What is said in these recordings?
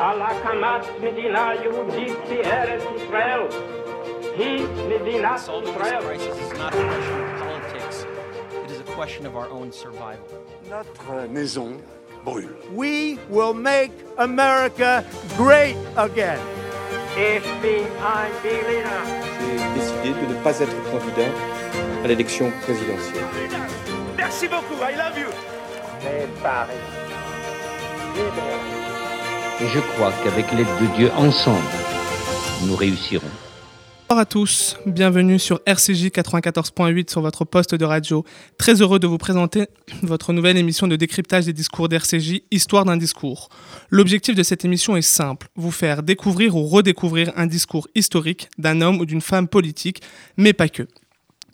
על הקמת מדינה יהודית בארץ ישראל. היא מדינת Solving this ישראל. crisis is not a question of politics. It is a question of our own survival. Notre maison brûle. We will make America great again. Ich bin ein Berliner. J'ai décidé de ne pas être candidat à l'élection présidentielle. Merci beaucoup. I love you. Mais Paris. Libre. Et je crois qu'avec l'aide de Dieu, ensemble, nous réussirons. Bonjour à tous, bienvenue sur RCJ 94.8 sur votre poste de radio. Très heureux de vous présenter votre nouvelle émission de décryptage des discours d'RCJ, Histoire d'un discours. L'objectif de cette émission est simple, vous faire découvrir ou redécouvrir un discours historique d'un homme ou d'une femme politique, mais pas que.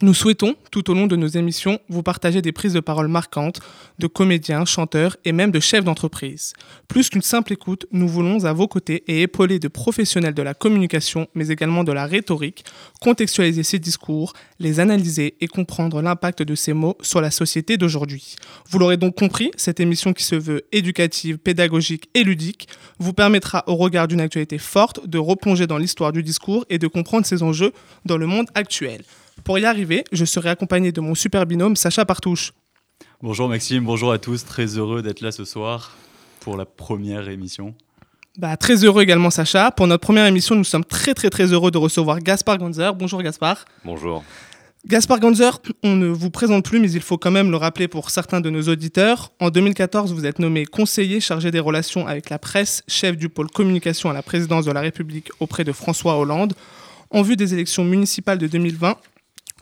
Nous souhaitons, tout au long de nos émissions, vous partager des prises de parole marquantes de comédiens, chanteurs et même de chefs d'entreprise. Plus qu'une simple écoute, nous voulons à vos côtés et épaulés de professionnels de la communication, mais également de la rhétorique, contextualiser ces discours, les analyser et comprendre l'impact de ces mots sur la société d'aujourd'hui. Vous l'aurez donc compris, cette émission qui se veut éducative, pédagogique et ludique vous permettra, au regard d'une actualité forte, de replonger dans l'histoire du discours et de comprendre ses enjeux dans le monde actuel. Pour y arriver, je serai accompagné de mon super binôme Sacha Partouche. Bonjour Maxime, bonjour à tous, très heureux d'être là ce soir pour la première émission. Bah, très heureux également Sacha. Pour notre première émission, nous sommes très très très heureux de recevoir Gaspard Ganzer. Bonjour Gaspard. Bonjour. Gaspard Ganzer, on ne vous présente plus, mais il faut quand même le rappeler pour certains de nos auditeurs. En 2014, vous êtes nommé conseiller chargé des relations avec la presse, chef du pôle communication à la présidence de la République auprès de François Hollande. En vue des élections municipales de 2020,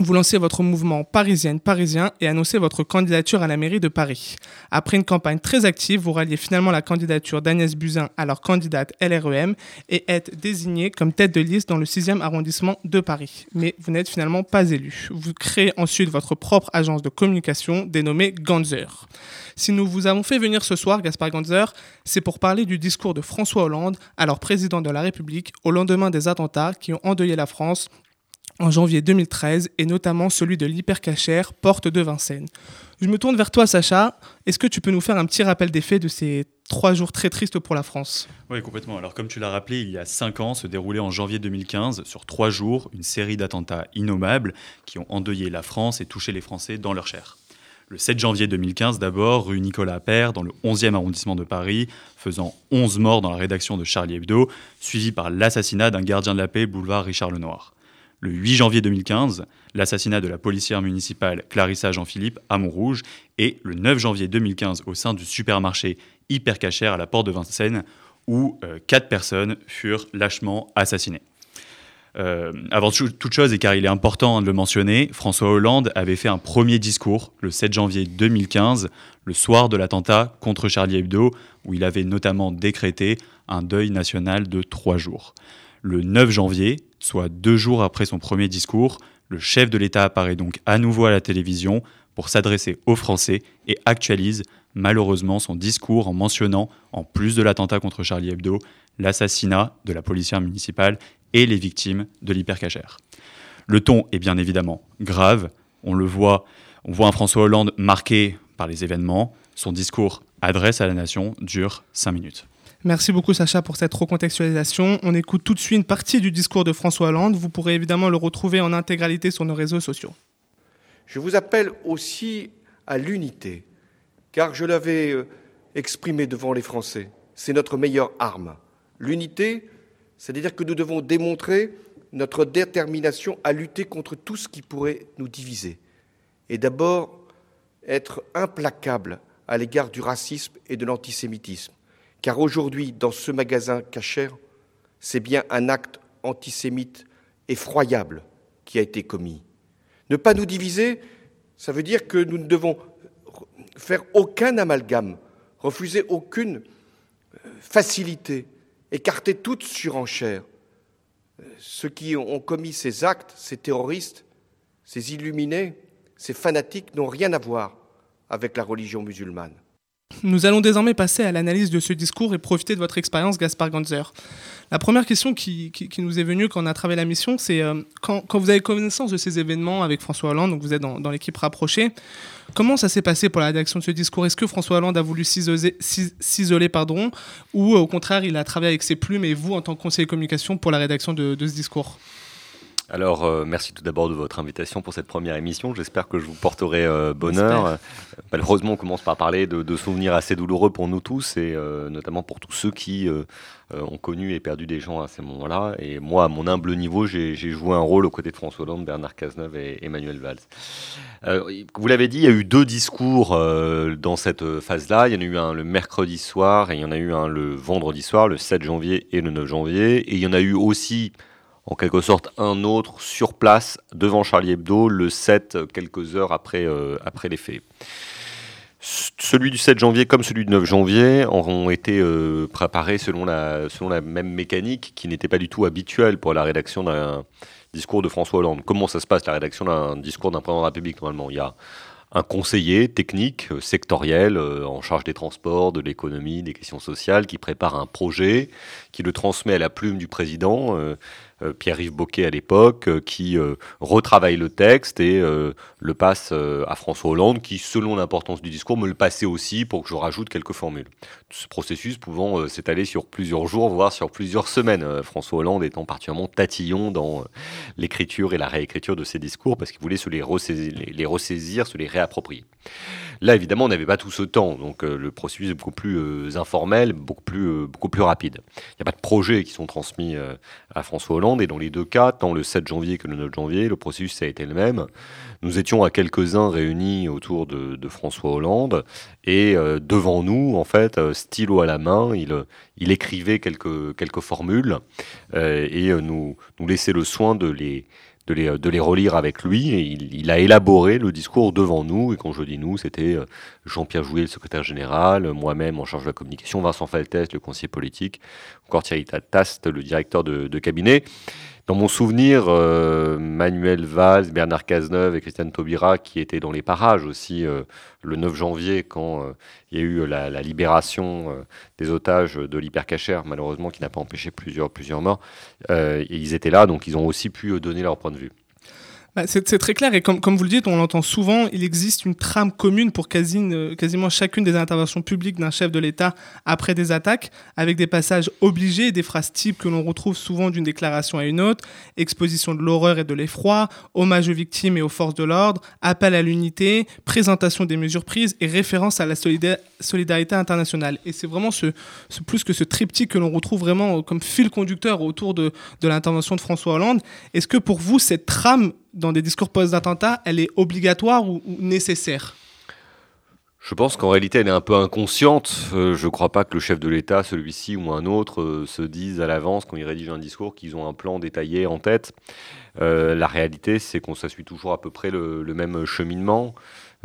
vous lancez votre mouvement Parisienne Parisien et annoncez votre candidature à la mairie de Paris. Après une campagne très active, vous ralliez finalement la candidature d'Agnès Buzyn, alors candidate LREM, et êtes désignée comme tête de liste dans le 6e arrondissement de Paris. Mais vous n'êtes finalement pas élu. Vous créez ensuite votre propre agence de communication dénommée Ganzer. Si nous vous avons fait venir ce soir, Gaspard Ganzer, c'est pour parler du discours de François Hollande, alors président de la République, au lendemain des attentats qui ont endeuillé la France en janvier 2013 et notamment celui de l'hypercachère Porte de Vincennes. Je me tourne vers toi Sacha, est-ce que tu peux nous faire un petit rappel des faits de ces trois jours très tristes pour la France? Oui, complètement. Alors, comme tu l'as rappelé, il y a cinq ans se déroulait en janvier 2015, sur trois jours, une série d'attentats innommables qui ont endeuillé la France et touché les Français dans leur chair. Le 7 janvier 2015, d'abord, rue Nicolas Appert, dans le 11e arrondissement de Paris, faisant 11 morts dans la rédaction de Charlie Hebdo, suivi par l'assassinat d'un gardien de la paix boulevard Richard Lenoir. Le 8 janvier 2015, l'assassinat de la policière municipale Clarissa Jean-Philippe à Montrouge et le 9 janvier 2015 au sein du supermarché Hypercachère à la porte de Vincennes où euh, quatre personnes furent lâchement assassinées. Euh, avant tout- toute chose, et car il est important de le mentionner, François Hollande avait fait un premier discours le 7 janvier 2015, le soir de l'attentat contre Charlie Hebdo, où il avait notamment décrété un deuil national de trois jours. Le 9 janvier, soit deux jours après son premier discours, le chef de l'État apparaît donc à nouveau à la télévision pour s'adresser aux Français et actualise malheureusement son discours en mentionnant, en plus de l'attentat contre Charlie Hebdo, l'assassinat de la policière municipale et les victimes de l'hypercachère. Le ton est bien évidemment grave, on le voit, on voit un François Hollande marqué par les événements, son discours adresse à la nation dure cinq minutes. Merci beaucoup Sacha pour cette recontextualisation. On écoute tout de suite une partie du discours de François Hollande. Vous pourrez évidemment le retrouver en intégralité sur nos réseaux sociaux. Je vous appelle aussi à l'unité, car je l'avais euh, exprimé devant les Français. C'est notre meilleure arme. L'unité, c'est-à-dire que nous devons démontrer notre détermination à lutter contre tout ce qui pourrait nous diviser. Et d'abord, être implacable à l'égard du racisme et de l'antisémitisme. Car aujourd'hui, dans ce magasin cachère, c'est bien un acte antisémite effroyable qui a été commis. Ne pas nous diviser, ça veut dire que nous ne devons faire aucun amalgame, refuser aucune euh, facilité, écarter toute surenchère. Euh, Ceux qui ont commis ces actes, ces terroristes, ces illuminés, ces fanatiques n'ont rien à voir avec la religion musulmane. Nous allons désormais passer à l'analyse de ce discours et profiter de votre expérience, Gaspard Ganzer. La première question qui, nous est venue quand on a travaillé la mission, c'est euh, quand, vous avez connaissance de ces événements avec François Hollande, donc vous êtes dans, l'équipe rapprochée, comment ça s'est passé pour la rédaction de ce discours? Est-ce que François Hollande a voulu s'isoler, s'is- s'isoler, pardon, ou euh, au contraire, il a travaillé avec ses plumes et vous, en tant que conseiller communication, pour la rédaction de, de ce discours? Alors, euh, merci tout d'abord de votre invitation pour cette première émission. J'espère que je vous porterai euh, bonheur. Euh, malheureusement, on commence par parler de, de souvenirs assez douloureux pour nous tous, et euh, notamment pour tous ceux qui ont connu et perdu des gens à ces moments-là. Et moi, à mon humble niveau, j'ai joué un rôle aux côtés de François Hollande, Bernard Cazeneuve et Emmanuel Valls. Vous l'avez dit, il y a eu deux discours dans cette phase-là. Il y en a eu un le mercredi soir et il y en a eu un le vendredi soir, le 7 janvier et le 9 janvier. Et il y en a eu aussi en quelque sorte un autre sur place devant Charlie Hebdo le 7, euh, quelques heures après, euh, après les faits. Celui du 7 janvier comme celui du 9 janvier ont été euh, préparés selon la, selon la même mécanique qui n'était pas du tout habituelle pour la rédaction d'un discours de François Hollande. Comment ça se passe la rédaction d'un discours d'un président de la République normalement? Il y a un conseiller technique, sectoriel, euh, en charge des transports, de l'économie, des questions sociales, qui prépare un projet, qui le transmet à la plume du président, Pierre-Yves Boquet à l'époque, euh, qui euh, retravaille le texte et euh, le passe euh, à François Hollande, qui, selon l'importance du discours, me le passait aussi pour que je rajoute quelques formules. Ce processus pouvant euh, s'étaler sur plusieurs jours, voire sur plusieurs semaines. Euh, François Hollande étant particulièrement tatillon dans euh, l'écriture et la réécriture de ses discours, parce qu'il voulait se les ressaisir, les, les ressaisir, se les réapproprier. Là, évidemment, on n'avait pas tout ce temps, donc euh, le processus est beaucoup plus euh, informel, beaucoup plus, euh, beaucoup plus rapide. Il n'y a pas de projets qui sont transmis à François Hollande, et dans les deux cas, tant le 7 janvier que le 9 janvier, le processus a été le même. Nous étions à quelques-uns réunis autour de, François Hollande, et devant nous, en fait, stylo à la main, il, écrivait quelques, formules, et nous laissait le soin de les de les, de les relire avec lui. Et il, il a élaboré le discours devant nous. Et quand je dis nous, c'était euh, Jean-Pierre Jouet, le secrétaire général, moi-même en charge de la communication, Vincent Faltès, le conseiller politique, encore Thierry le directeur de, de cabinet. Dans mon souvenir, euh, Manuel Valls, Bernard Cazeneuve et Christiane Taubira, qui étaient dans les parages aussi euh, le 9 janvier, quand euh, il y a eu la, libération des otages de l'hypercachère, malheureusement, qui n'a pas empêché plusieurs, plusieurs morts. Ils étaient là, donc ils ont aussi pu donner leur point de vue. Bah, c'est très clair. Et comme, vous le dites, on l'entend souvent, il existe une trame commune pour euh, quasiment chacune des interventions publiques d'un chef de l'État après des attaques, avec des passages obligés, des phrases types que l'on retrouve souvent d'une déclaration à une autre, exposition de l'horreur et de l'effroi, hommage aux victimes et aux forces de l'ordre, appel à l'unité, présentation des mesures prises et référence à la solida- solidarité internationale. Et c'est vraiment ce, plus que ce triptyque que l'on retrouve vraiment euh, comme fil conducteur autour de, de l'intervention de François Hollande. Est-ce que pour vous, cette trame dans des discours post-attentat, elle est obligatoire ou, nécessaire? Je pense qu'en réalité, elle est un peu inconsciente. Euh, je ne crois pas que le chef de l'État, celui-ci ou un autre, euh, se disent à l'avance, quand ils rédigent un discours, qu'ils ont un plan détaillé en tête. La réalité, c'est qu'on s'assuit toujours à peu près le même cheminement.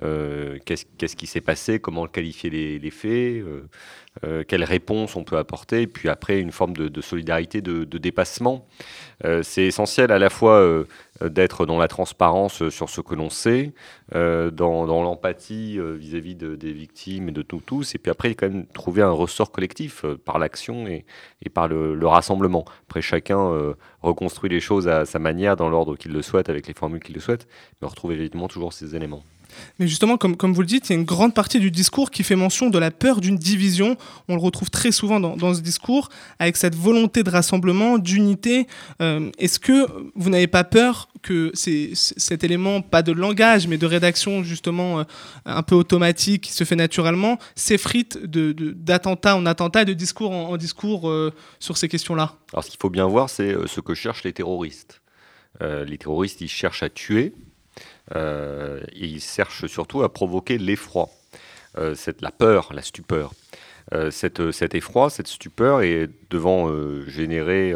Euh, Qu'est-ce qui s'est passé? Comment qualifier les, faits? Euh, euh, Quelles réponses on peut apporter? Et puis après, une forme de, solidarité, de, dépassement. C'est essentiel à la fois d'être dans la transparence sur ce que l'on sait, dans, l'empathie vis-à-vis de- des victimes et de tous, et puis après quand même trouver un ressort collectif par l'action et, par le, le rassemblement. Après chacun reconstruit les choses à sa manière, dans l'ordre qu'il le souhaite, avec les formules qu'il le souhaite, mais on retrouve évidemment toujours ces éléments. Mais justement, comme, vous le dites, il y a une grande partie du discours qui fait mention de la peur d'une division. On le retrouve très souvent dans, ce discours, avec cette volonté de rassemblement, d'unité. Euh, Est-ce que vous n'avez pas peur que cet élément, pas de langage, mais de rédaction justement euh, un peu automatique, qui se fait naturellement, s'effrite d'attentat en attentat de discours en, discours euh, sur ces questions-là? Alors ce qu'il faut bien voir, c'est ce que cherchent les terroristes. Les terroristes, ils cherchent à tuer, euh, et ils cherchent surtout à provoquer l'effroi, euh, cette- la peur, la stupeur. Euh, cette, cet effroi, cette stupeur est devant générer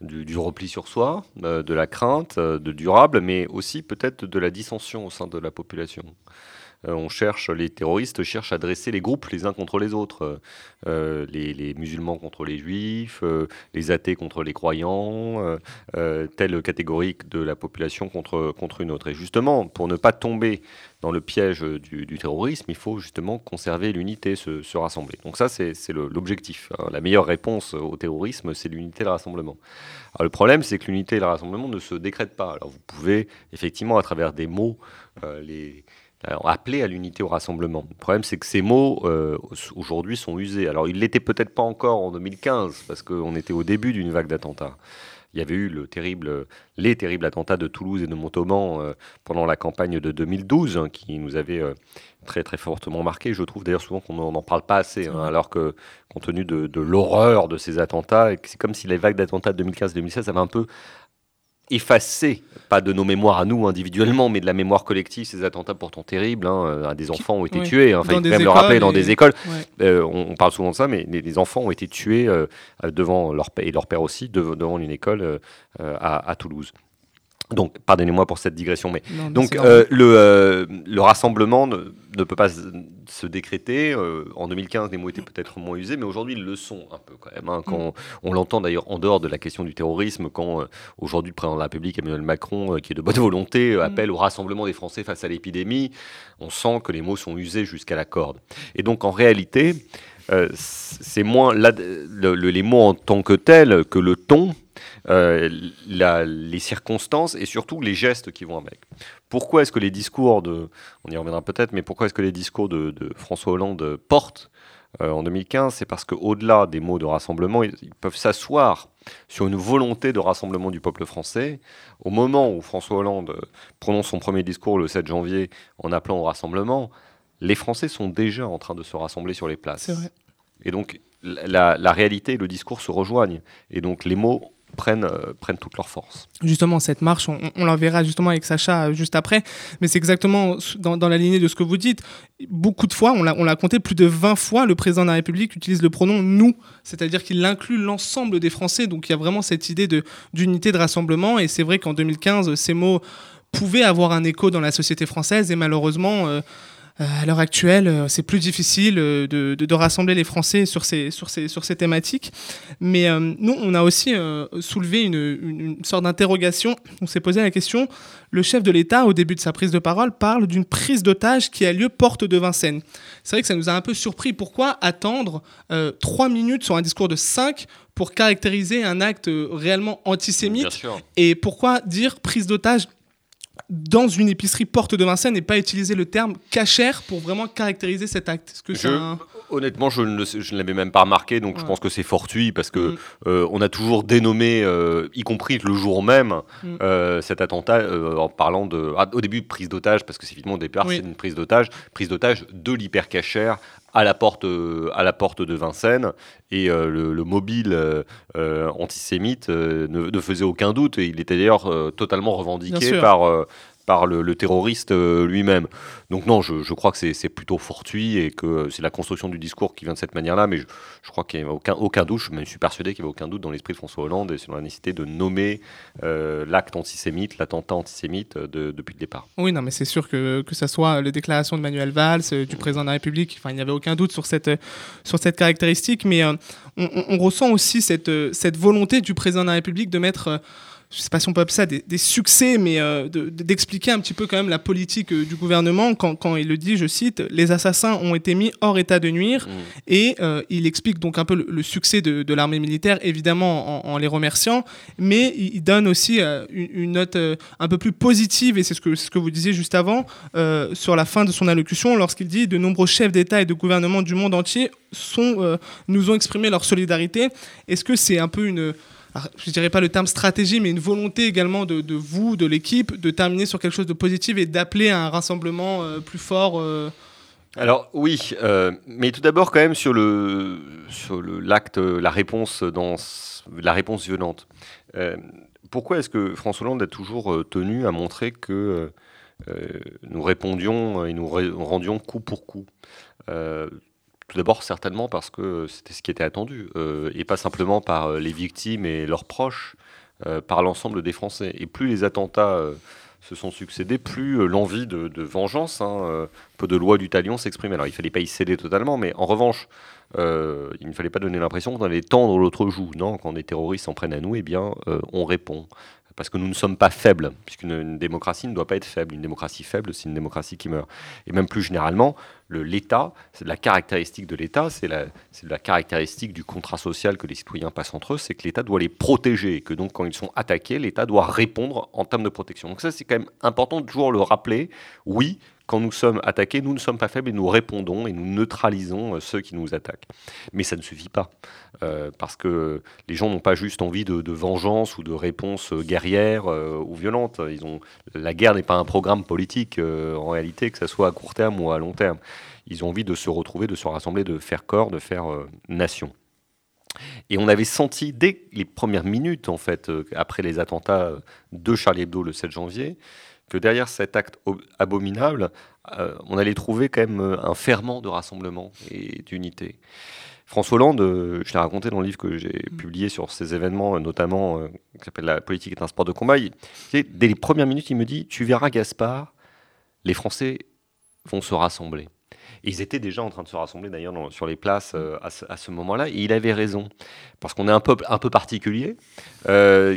du, du repli sur soi, de la crainte, de durable, mais aussi peut-être de la dissension au sein de la population. On cherche, les terroristes cherchent à dresser les groupes les uns contre les autres, les, les, musulmans contre les juifs, les athées contre les croyants, telle catégorie de la population contre, contre une autre. Et justement, pour ne pas tomber dans le piège du, terrorisme, il faut justement conserver l'unité, se, rassembler. Donc ça, c'est l'objectif. Hein. La meilleure réponse au terrorisme, c'est l'unité et le rassemblement. Le problème, c'est que l'unité et le rassemblement ne se décrètent pas. Alors vous pouvez effectivement, à travers des mots, euh, les, euh, appeler à l'unité au rassemblement. Le problème, c'est que ces mots, euh, aujourd'hui, sont usés. Alors, ils l'étaient peut-être pas encore en 2015, parce qu'on était au début d'une vague d'attentats il y avait eu les terribles attentats de Toulouse et de Montauban euh, pendant la campagne de 2012, hein, qui nous avaient très très fortement marqué. Je trouve d'ailleurs souvent qu'on n'en parle pas assez, hein, alors que compte tenu de, de l'horreur de ces attentats, c'est comme si les vagues d'attentats de 2015-2016 avaient un peu effacer, pas de nos mémoires à nous individuellement, mais de la mémoire collective, ces attentats pourtant terribles. Hein, euh, des enfants ont été tués. Hein, enfin, il faut même le rappeler dans des écoles. Euh, on, parle souvent de ça, mais les, enfants ont été tués euh, devant leur père et leur père aussi devant une école à, Toulouse. Donc, pardonnez-moi pour cette digression, mais donc euh, le, euh, le, rassemblement ne, peut pas se décréter. Euh, en 2015, les mots étaient peut-être moins usés, mais aujourd'hui, ils le sont un peu quand même. Hein, quand mm. on, l'entend d'ailleurs en dehors de la question du terrorisme, quand aujourd'hui le président de la République, Emmanuel Macron, qui est de bonne volonté, mm. appelle au rassemblement des Français face à l'épidémie, on sent que les mots sont usés jusqu'à la corde. Et donc, en réalité, c'est moins les mots en tant que tels que le ton euh, les circonstances et surtout les gestes qui vont avec. Pourquoi est-ce que les discours de, on y reviendra peut-être, mais pourquoi est-ce que les discours de, François Hollande portent euh, en 2015 C'est parce qu'au-delà des mots de rassemblement, ils, peuvent s'asseoir sur une volonté de rassemblement du peuple français. Au moment où François Hollande prononce son premier discours le 7 janvier en appelant au rassemblement, les Français sont déjà en train de se rassembler sur les places. Et donc, la, la, réalité et le discours se rejoignent. Et donc, les mots prennent, euh, prennent toute leur force. Justement, cette marche, on, on la verra justement avec Sacha euh, juste après, mais c'est exactement dans, dans, la lignée de ce que vous dites. Beaucoup de fois, on l'a compté, plus de 20 fois, le président de la République utilise le pronom nous, c'est-à-dire qu'il inclut l'ensemble des Français, donc il y a vraiment cette idée d'unité, de, rassemblement, et c'est vrai qu'en 2015, ces mots pouvaient avoir un écho dans la société française, et malheureusement... Euh, à l'heure actuelle, euh, c'est plus difficile euh, de, de, rassembler les Français sur ces, sur ces, sur ces thématiques. Mais nous, on a aussi soulevé une, une, sorte d'interrogation. On s'est posé la question, le chef de l'État, au début de sa prise de parole, parle d'une prise d'otage qui a lieu porte de Vincennes. C'est vrai que ça nous a un peu surpris. Pourquoi attendre trois minutes sur un discours de cinq pour caractériser un acte réellement antisémite? Et pourquoi dire prise d'otage dans une épicerie porte de Vincennes et pas utiliser le terme cachère pour vraiment caractériser cet acte. Que Honnêtement, je ne, je l'avais même pas remarqué, donc je pense que c'est fortuit parce que mm. euh, on a toujours dénommé, euh, y compris le jour même, mm. euh, cet attentat en parlant de, ah, au début prise d'otage parce que c'est évidemment au départ c'est une prise d'otage, prise d'otage de l'hypercachère à la porte, à la porte de Vincennes et le, mobile antisémite ne, faisait aucun doute et il était d'ailleurs totalement revendiqué par par le, terroriste euh, lui-même. Donc non, je, crois que c'est plutôt fortuit et que c'est la construction du discours qui vient de cette manière-là, mais je, crois qu'il n'y a aucun, doute, je suis persuadé qu'il n'y avait aucun doute dans l'esprit de François Hollande et sur la nécessité de nommer euh, l'acte antisémite, l'attentat antisémite euh, depuis le départ. Oui, non, mais c'est sûr que, que ça soit les déclarations de Manuel Valls, du président de la République, enfin, il n'y avait aucun doute sur cette, sur cette caractéristique, mais on, on, ressent aussi cette, cette volonté du président de la République de mettre je sais pas si on peut appeler ça des, succès, mais euh, d'expliquer un petit peu quand même la politique euh, du gouvernement quand, quand, il le dit, je cite, les assassins ont été mis hors état de nuire, mmh. et euh, il explique donc un peu le, succès de, de l'armée militaire, évidemment en, les remerciant, mais il, donne aussi une, note un peu plus positive, et c'est ce que, ce que vous disiez juste avant, sur la fin de son allocution, lorsqu'il dit de nombreux chefs d'État et de gouvernement du monde entier sont, nous ont exprimé leur solidarité. Est-ce que c'est un peu une je dirais pas le terme stratégie, mais une volonté également de, vous, de l'équipe, de terminer sur quelque chose de positif et d'appeler à un rassemblement euh, plus fort euh Alors oui, euh, mais tout d'abord quand même sur le sur l'acte, la réponse dans la réponse violente. pourquoi est-ce que François Hollande a toujours tenu à montrer que nous répondions et nous rendions coup pour coup? Tout d'abord, certainement parce que c'était ce qui était attendu, euh, et pas simplement par euh, les victimes et leurs proches, euh, par l'ensemble des Français. Et plus les attentats se sont succédés, plus l'envie de, vengeance, hein, euh, peu de loi du talion s'exprimait. Alors il ne fallait pas y céder totalement, mais en revanche, il ne fallait pas donner l'impression qu'on allait tendre l'autre joue. Non, quand des terroristes s'en prennent à nous, eh bien, on répond parce que nous ne sommes pas faibles, puisqu'une démocratie ne doit pas être faible. Une démocratie faible, c'est une démocratie qui meurt. Et même plus généralement, l'État, c'est la caractéristique de l'État, c'est la, la, caractéristique du contrat social que les citoyens passent entre eux, c'est que l'État doit les protéger, et que donc quand ils sont attaqués, l'État doit répondre en termes de protection. Donc ça, c'est quand même important de toujours le rappeler. Oui, quand nous sommes attaqués, nous ne sommes pas faibles et nous répondons et nous neutralisons euh, ceux qui nous attaquent. Mais ça ne suffit pas, euh, parce que les gens n'ont pas juste envie de, vengeance ou de réponse euh, guerrière ou violente. Ils ont, la guerre n'est pas un programme politique en réalité, que ce soit à court terme ou à long terme. Ils ont envie de se retrouver, de se rassembler, de faire corps, de faire nation. Et on avait senti dès les premières minutes, en fait, après les attentats de Charlie Hebdo le 7 janvier, que derrière cet acte abominable, euh, on allait trouver quand même euh, un ferment de rassemblement et d'unité. François Hollande, euh, je l'ai raconté dans le livre que j'ai mm. publié sur ces événements, notamment qui s'appelle La politique est un sport de combat. dès les premières minutes, il me dit Tu verras, Gaspard, les Français vont se rassembler. Et ils étaient déjà en train de se rassembler d'ailleurs sur les places à ce, moment-là. Et il avait raison. Parce qu'on est un peuple un peu particulier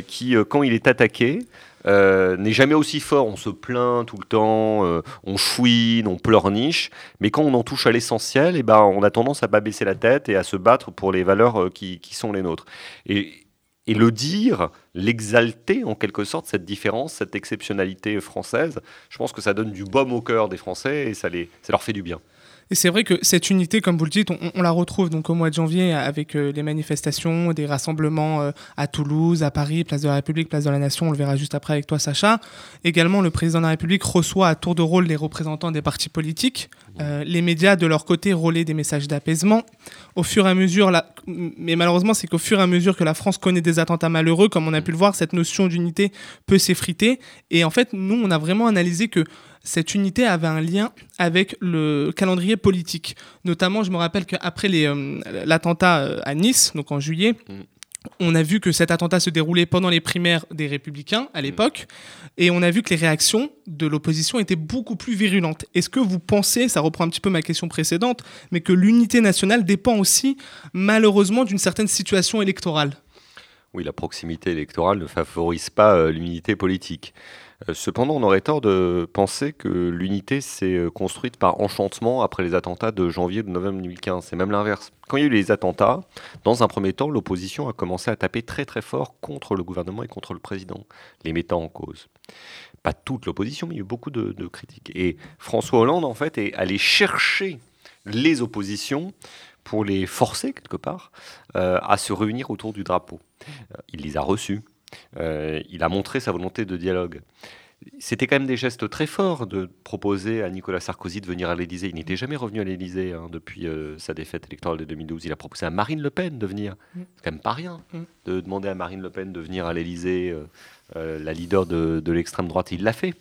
qui, quand il est attaqué, euh, n'est jamais aussi fort. On se plaint tout le temps, euh, on chouine, on pleurniche, mais quand on en touche à l'essentiel, eh ben, on a tendance à baisser la tête et à se battre pour les valeurs euh, qui, qui, sont les nôtres. Et, et le dire, l'exalter en quelque sorte, cette différence, cette exceptionnalité française, je pense que ça donne du baume au cœur des Français et ça, les, ça leur fait du bien. Et c'est vrai que cette unité, comme vous le dites, on, la retrouve donc au mois de janvier avec euh, les manifestations, des rassemblements euh, à Toulouse, à Paris, place de la République, place de la Nation. On le verra juste après avec toi, Sacha. Également, le président de la République reçoit à tour de rôle les représentants des partis politiques. Euh, les médias, de leur côté, relaient des messages d'apaisement. Au fur et à mesure, mais malheureusement, c'est qu'au fur et à mesure que la France connaît des attentats malheureux, comme on a pu le voir, cette notion d'unité peut s'effriter. Et en fait, nous, on a vraiment analysé que cette unité avait un lien avec le calendrier politique. Notamment, je me rappelle qu'après euh, l'attentat euh, à Nice, donc en juillet, mm. on a vu que cet attentat se déroulait pendant les primaires des Républicains à l'époque, et on a vu que les réactions de l'opposition étaient beaucoup plus virulentes. Est-ce que vous pensez, ça reprend un petit peu ma question précédente, mais que l'unité nationale dépend aussi malheureusement d'une certaine situation électorale? Oui, la proximité électorale ne favorise pas euh, l'unité politique. Euh, cependant, on aurait tort de penser que l'unité s'est euh, construite par enchantement après les attentats de janvier de novembre 2015. C'est même l'inverse. Quand il y a eu les attentats, dans un premier temps, l'opposition a commencé à taper très très fort contre le gouvernement et contre le président, les mettant en cause. Pas toute l'opposition, mais il y a eu beaucoup de, critiques. Et François Hollande, en fait, est allé chercher les oppositions pour les forcer, quelque part, euh, à se réunir autour du drapeau. il les a reçus. Euh, il a montré sa volonté de dialogue. C'était quand même des gestes très forts de proposer à Nicolas Sarkozy de venir à l'Élysée. Il n'était jamais revenu à l'Élysée hein, depuis euh, sa défaite électorale de 2012. Il a proposé à Marine Le Pen de venir. Mm. C'est quand même pas rien mm. de demander à Marine Le Pen de venir à l'Élysée, euh, la leader de, l'extrême droite. Il l'a fait.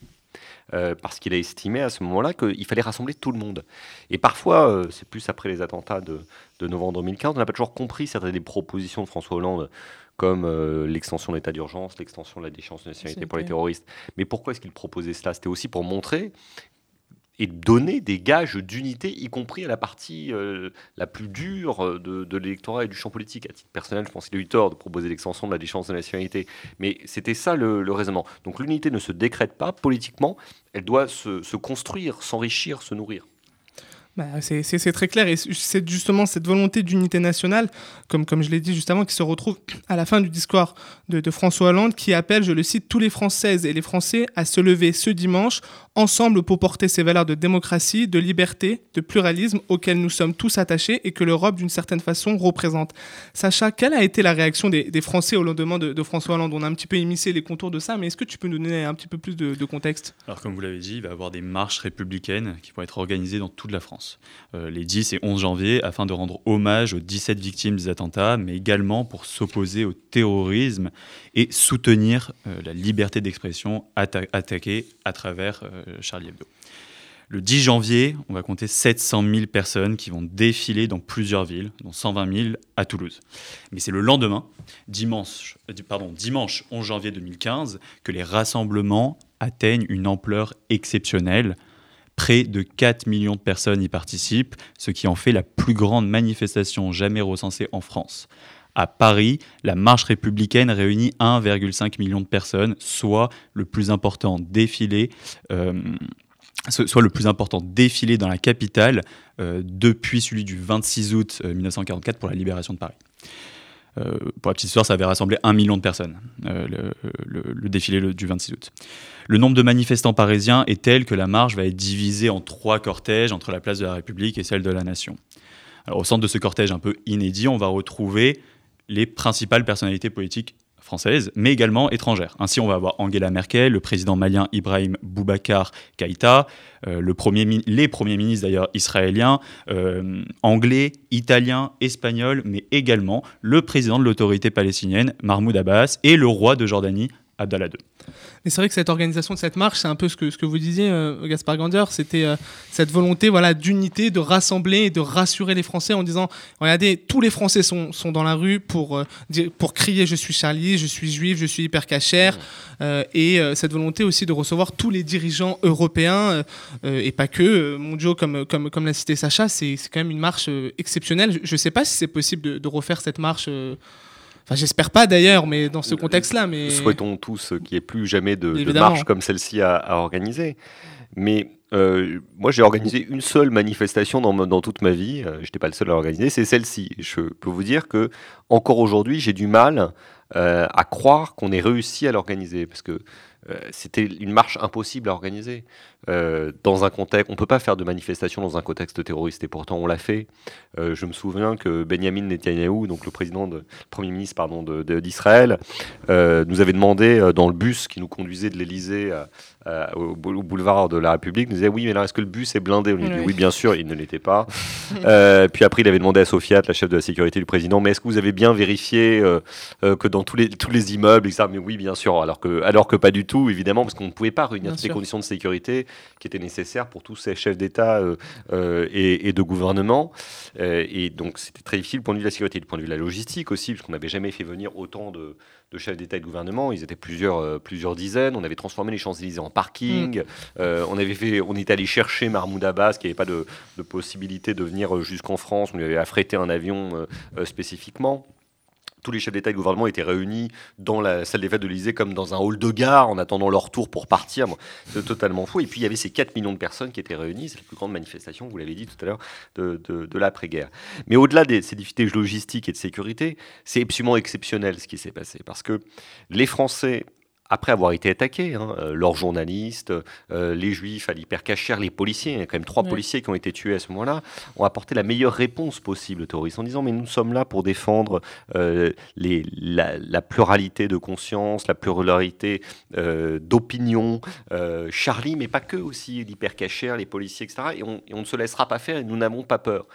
parce qu'il a estimé à ce moment-là qu'il fallait rassembler tout le monde. Et parfois, c'est plus après les attentats de, de novembre 2015, on n'a pas toujours compris certaines des propositions de François Hollande comme euh, l'extension de l'état d'urgence, l'extension de la déchéance de nationalité pour les terroristes. Mais pourquoi est-ce qu'il proposait cela? C'était aussi pour montrer et donner des gages d'unité, y compris à la partie euh, la plus dure de, l'électorat et du champ politique. À titre personnel, je pense qu'il a eu tort de proposer l'extension de la déchéance de nationalité. Mais c'était ça le, raisonnement. Donc l'unité ne se décrète pas politiquement, elle doit se construire, s'enrichir, se nourrir. Bah, c'est très clair. Et c'est justement cette volonté d'unité nationale, comme, je l'ai dit juste avant, qui se retrouve à la fin du discours de, de, François Hollande, qui appelle, je le cite, tous les Françaises et les Français à se lever ce dimanche ensemble pour porter ces valeurs de démocratie, de liberté, de pluralisme auxquelles nous sommes tous attachés et que l'Europe, d'une certaine façon, représente. Sacha, quelle a été la réaction des, Français au lendemain de, François Hollande? On a un petit peu émissé les contours de ça, mais est-ce que tu peux nous donner un petit peu plus de, contexte? Alors, comme vous l'avez dit, il va y avoir des marches républicaines qui vont être organisées dans toute la France, euh, les 10 et 11 janvier, afin de rendre hommage aux 17 victimes des attentats, mais également pour s'opposer au terrorisme et soutenir euh, la liberté d'expression attaquée à travers euh, Charlie Hebdo. Le 10 janvier, on va compter 700 000 personnes qui vont défiler dans plusieurs villes, dont 120 000 à Toulouse. Mais c'est le lendemain, dimanche, pardon, dimanche 11 janvier 2015, que les rassemblements atteignent une ampleur exceptionnelle. Près de 4 millions de personnes y participent, ce qui en fait la plus grande manifestation jamais recensée en France. À Paris, la marche républicaine réunit 1,5 million de personnes, soit le plus important défilé. euh, soit le plus important défilé dans la capitale euh, depuis celui du 26 août euh, 1944 pour la libération de Paris. Euh, pour la petite histoire, ça avait rassemblé un million de personnes, euh, le, défilé du 26 août. Le nombre de manifestants parisiens est tel que la marche va être divisée en trois cortèges entre la place de la République et celle de la Nation. Au centre de ce cortège un peu inédit, on va retrouver les principales personnalités politiques françaises, mais également étrangères. Ainsi, on va avoir Angela Merkel, le président malien Ibrahim Boubacar Keïta, euh, les premiers ministres d'ailleurs israéliens, euh, anglais, italiens, espagnols, mais également le président de l'autorité palestinienne Mahmoud Abbas et le roi de Jordanie II. Mais c'est vrai que cette organisation de cette marche, c'est un peu ce que, vous disiez, euh, Gaspard Gander, c'était euh, cette volonté voilà, d'unité, de rassembler et de rassurer les Français en disant regardez, tous les Français sont, dans la rue pour, euh, pour crier je suis Charlie, je suis juif, je suis hyper cachère. Et cette volonté aussi de recevoir tous les dirigeants européens et pas que mondiaux comme, comme, comme l'a cité Sacha, c'est quand même une marche exceptionnelle. Je ne sais pas si c'est possible de refaire cette marche. Euh, Enfin, j'espère pas d'ailleurs, mais dans ce contexte-là. Mais... Souhaitons tous qu'il n'y ait plus jamais de, de marche comme celle-ci à, à organiser. Mais euh, moi, j'ai organisé une seule manifestation dans, ma- dans toute ma vie. Euh, Je n'étais pas le seul à l'organiser, c'est celle-ci. Je peux vous dire que encore aujourd'hui, j'ai du mal euh, à croire qu'on ait réussi à l'organiser parce que euh, c'était une marche impossible à organiser. Euh, dans un contexte, on peut pas faire de manifestation dans un contexte terroriste et pourtant on l'a fait. Euh, je me souviens que Benjamin Netanyahu, donc le président, de, le premier ministre pardon d'Israël, euh, nous avait demandé euh, dans le bus qui nous conduisait de l'Élysée au, bou- au boulevard de la République, nous disait oui mais là est-ce que le bus est blindé? On lui dit Oui. bien sûr, il ne l'était pas. Puis après il avait demandé à Sofiat, la chef de la sécurité du président, mais est-ce que vous avez bien vérifié que dans tous les tous les immeubles, etc. Mais oui bien sûr, alors que alors que pas du tout évidemment parce qu'on ne pouvait pas réunir Bien toutes les conditions de sécurité qui étaient nécessaires pour tous ces chefs d'État euh, euh, et, et de gouvernement. Euh, et donc c'était très difficile du point de vue de la sécurité, du point de vue de la logistique aussi, parce qu'on n'avait jamais fait venir autant de, de chefs d'État et de gouvernement. Ils étaient plusieurs, euh, plusieurs dizaines. On avait transformé les Champs-Élysées en parking. Euh, on, avait fait, on était allé chercher Mahmoud Abbas, qui n'avait pas de, de possibilité de venir jusqu'en France. On lui avait affrété un avion euh, spécifiquement tous les chefs d'État et de gouvernement étaient réunis dans la salle des fêtes de l'Élysée comme dans un hall de gare en attendant leur tour pour partir. C'est totalement fou. Et puis il y avait ces 4 millions de personnes qui étaient réunies. C'est la plus grande manifestation, vous l'avez dit tout à l'heure, de, de- de l'après-guerre. Mais au-delà de ces difficultés logistiques et de sécurité, c'est absolument exceptionnel ce qui s'est passé. Parce que les Français après avoir été attaqués, hein, euh, leurs journalistes, euh, les juifs à l'hypercachère, les policiers, il y a quand même trois Ouais. policiers qui ont été tués à ce moment-là, ont apporté la meilleure réponse possible aux terroristes en disant mais nous sommes là pour défendre euh, les, la, la pluralité de conscience, la pluralité euh, d'opinion, Charlie, mais pas que aussi, l'hypercachère, les policiers, etc. Et on, et on ne se laissera pas faire et nous n'avons pas peur.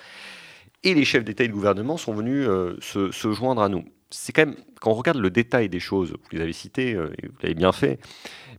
Et les chefs d'État et de gouvernement sont venus se, se joindre à nous. C'est quand même, quand on regarde le détail des choses, vous les avez citées, euh, et vous l'avez bien fait,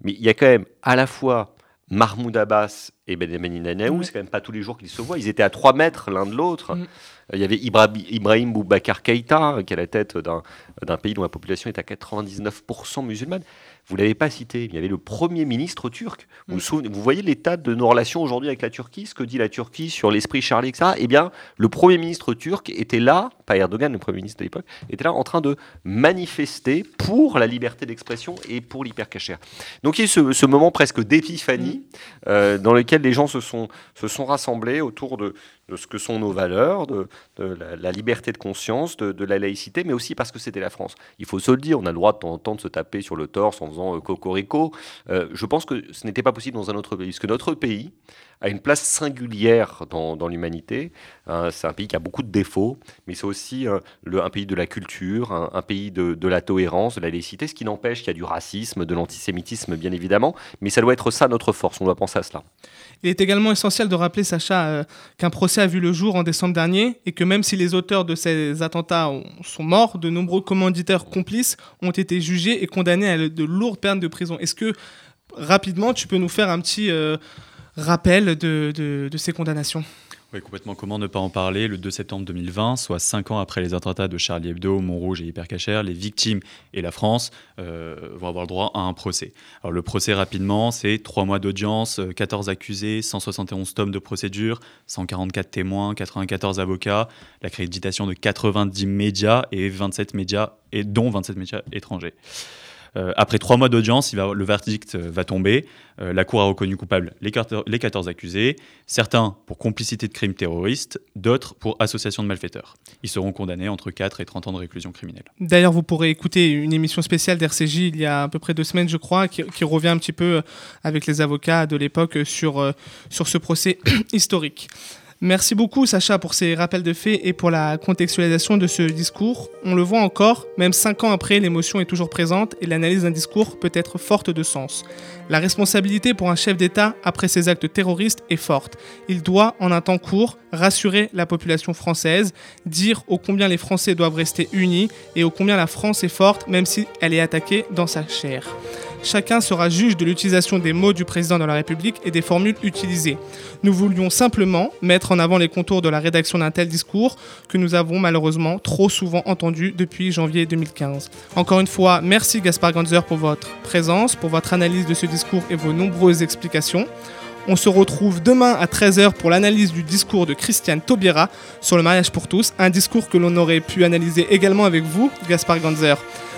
mais il y a quand même à la fois Mahmoud Abbas et Benjamin Netanyahu, Ouais. c'est quand même pas tous les jours qu'ils se voient, ils étaient à 3 mètres l'un de l'autre. Mm. Euh, Il y avait Ibra- Ibrahim Boubacar Keïta, qui est à la tête d'un d'un pays dont la population est à 99% musulmane. Vous l'avez pas cité, il y avait le Premier ministre turc. Vous, Mm. vous souvenez- vous voyez l'état de nos relations aujourd'hui avec la Turquie, ce que dit la Turquie sur l'esprit Charlie, etc. Eh bien, le Premier ministre turc était là, pas Erdogan, le Premier ministre de l'époque, était là en train de manifester pour la liberté d'expression et pour l'hypercachère. Donc il y a eu ce, ce moment presque d'épiphanie euh, dans lequel les gens se sont, se sont rassemblés autour de, de ce que sont nos valeurs, de, la, liberté de conscience, de, de la laïcité, mais aussi parce que c'était la France. Il faut se le dire, on a le droit de temps en temps de se taper sur le torse en faisant euh, cocorico. Euh, je pense que ce n'était pas possible dans un autre pays, parce que notre pays a une place singulière dans, l'humanité. Hein, c'est un pays qui a beaucoup de défauts, mais c'est aussi euh, un pays de la culture, un, pays de, de la tolérance, de la laïcité, ce qui n'empêche qu'il y a du racisme, de l'antisémitisme, bien évidemment, mais ça doit être ça notre force, on doit penser à cela. Il est également essentiel de rappeler, Sacha, euh, qu'un procès a vu le jour en décembre dernier et que même si les auteurs de ces attentats ont- sont morts, de nombreux commanditaires complices ont été jugés et condamnés à de lourdes peines de prison. Est-ce que, rapidement, tu peux nous faire un petit euh, rappel de, de- ces condamnations Oui, complètement. Comment ne pas en parler Le 2 septembre 2020, soit cinq ans après les attentats de Charlie Hebdo, Montrouge et Hypercacher, les victimes et la France euh, vont avoir le droit à un procès. Alors, le procès, rapidement, c'est trois mois d'audience, 14 euh, accusés, 171 tomes de procédure, 144 témoins, 94 avocats, l'accréditation de 90 médias et 27 médias, et dont 27 médias étrangers. Euh, après trois mois d'audience, le verdict euh, va tomber. Euh, la Cour a reconnu coupables les 14 accusés, certains pour complicité de crimes terroristes, d'autres pour association de malfaiteurs. Ils seront condamnés entre 4 et 30 ans de réclusion criminelle. D'ailleurs, vous pourrez écouter une émission spéciale d'RCJ il y a à peu près deux semaines, je crois, qui, revient un petit peu avec les avocats de l'époque sur, sur ce procès historique. Merci beaucoup Sacha pour ces rappels de faits et pour la contextualisation de ce discours. On le voit encore, même cinq ans après, l'émotion est toujours présente et l'analyse d'un discours peut être forte de sens. La responsabilité pour un chef d'État après ces actes terroristes est forte. Il doit, en un temps court, rassurer la population française, dire ô combien les Français doivent rester unis et ô combien la France est forte même si elle est attaquée dans sa chair. Chacun sera juge de l'utilisation des mots du président de la République et des formules utilisées. Nous voulions simplement mettre en avant les contours de la rédaction d'un tel discours que nous avons malheureusement trop souvent entendu depuis janvier 2015. Encore une fois, merci Gaspard Ganzer pour votre présence, pour votre analyse de ce discours et vos nombreuses explications. On se retrouve demain à 13h pour l'analyse du discours de Christiane Taubira sur le mariage pour tous, un discours que l'on aurait pu analyser également avec vous, Gaspard Ganzer.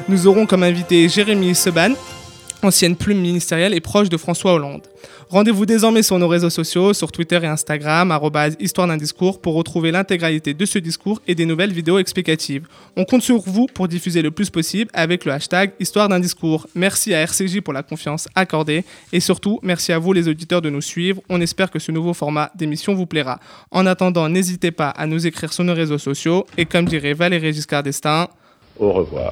Nous aurons comme invité Jérémy Seban, ancienne plume ministérielle et proche de François Hollande. Rendez-vous désormais sur nos réseaux sociaux, sur Twitter et Instagram, histoire d'un discours, pour retrouver l'intégralité de ce discours et des nouvelles vidéos explicatives. On compte sur vous pour diffuser le plus possible avec le hashtag histoire d'un discours. Merci à RCJ pour la confiance accordée et surtout merci à vous les auditeurs de nous suivre. On espère que ce nouveau format d'émission vous plaira. En attendant, n'hésitez pas à nous écrire sur nos réseaux sociaux et comme dirait Valérie Giscard d'Estaing, au revoir.